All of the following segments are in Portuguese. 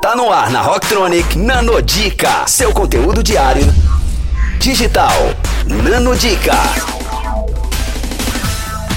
Tá no ar na Rocktronic Nanodica, seu conteúdo diário digital. Nanodica.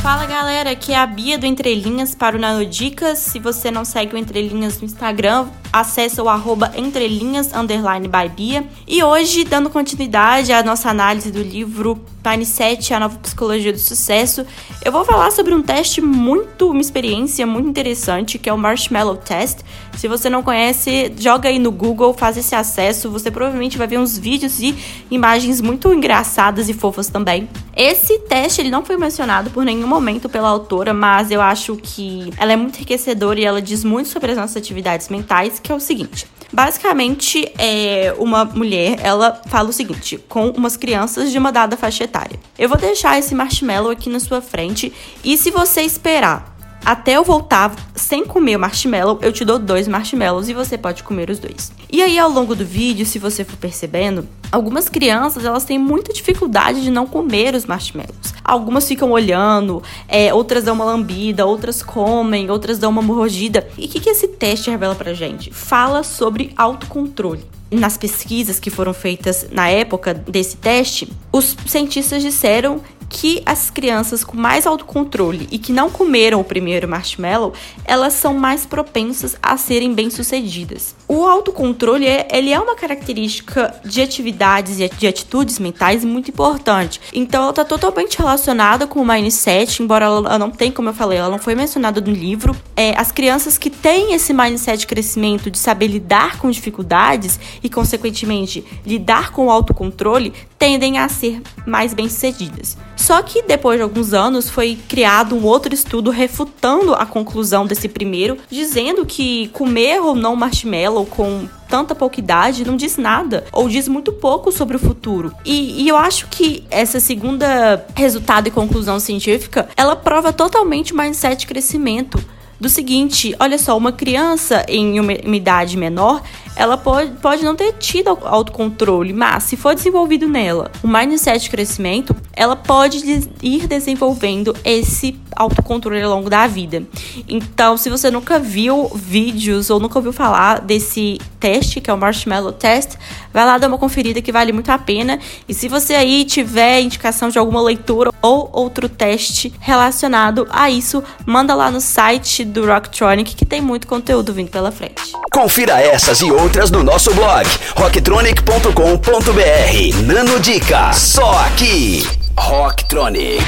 Fala galera, aqui é a Bia do Entrelinhas para o Nanodicas. Se você não segue o Entrelinhas no Instagram, acessa o arroba entrelinhas underline by Bia. E hoje, dando continuidade à nossa análise do livro Pine 7, a nova psicologia do sucesso, eu vou falar sobre um teste muito, uma experiência muito interessante, que é o Marshmallow Test. Se você não conhece, joga aí no Google, faz esse acesso, você provavelmente vai ver uns vídeos e imagens muito engraçadas e fofas também. Esse teste ele não foi mencionado por nenhum momento pela autora, mas eu acho que ela é muito enriquecedora e ela diz muito sobre as nossas atividades mentais que é o seguinte. Basicamente, é uma mulher, ela fala o seguinte, com umas crianças de uma dada faixa etária. Eu vou deixar esse marshmallow aqui na sua frente e se você esperar até eu voltar sem comer o marshmallow, eu te dou dois marshmallows e você pode comer os dois. E aí, ao longo do vídeo, se você for percebendo, algumas crianças elas têm muita dificuldade de não comer os marshmallows. Algumas ficam olhando, é, outras dão uma lambida, outras comem, outras dão uma mordida. E o que, que esse teste revela pra gente? Fala sobre autocontrole nas pesquisas que foram feitas na época desse teste, os cientistas disseram que as crianças com mais autocontrole e que não comeram o primeiro marshmallow, elas são mais propensas a serem bem-sucedidas. O autocontrole é, ele é uma característica de atividades e de atitudes mentais muito importante. Então ela está totalmente relacionada com o mindset, embora ela não tenha, como eu falei, ela não foi mencionada no livro. É, as crianças que têm esse mindset de crescimento, de saber lidar com dificuldades e, consequentemente, lidar com o autocontrole, tendem a ser mais bem-sucedidas. Só que depois de alguns anos foi criado um outro estudo refutando a conclusão desse primeiro, dizendo que comer ou não marshmallow com tanta pouca idade não diz nada ou diz muito pouco sobre o futuro. E, e, eu acho que essa segunda resultado e conclusão científica, ela prova totalmente o mindset de crescimento do seguinte, olha só, uma criança em uma, uma idade menor, ela pode, pode não ter tido autocontrole, mas se for desenvolvido nela o mindset de crescimento, ela pode ir desenvolvendo esse autocontrole ao longo da vida. Então, se você nunca viu vídeos ou nunca ouviu falar desse teste, que é o Marshmallow Test, vai lá dar uma conferida que vale muito a pena. E se você aí tiver indicação de alguma leitura ou outro teste relacionado a isso, manda lá no site do Rocktronic que tem muito conteúdo vindo pela frente. Confira essas e outras no nosso blog rocktronic.com.br. Nano Dica, só aqui. Rocktronic,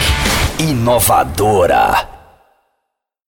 inovadora.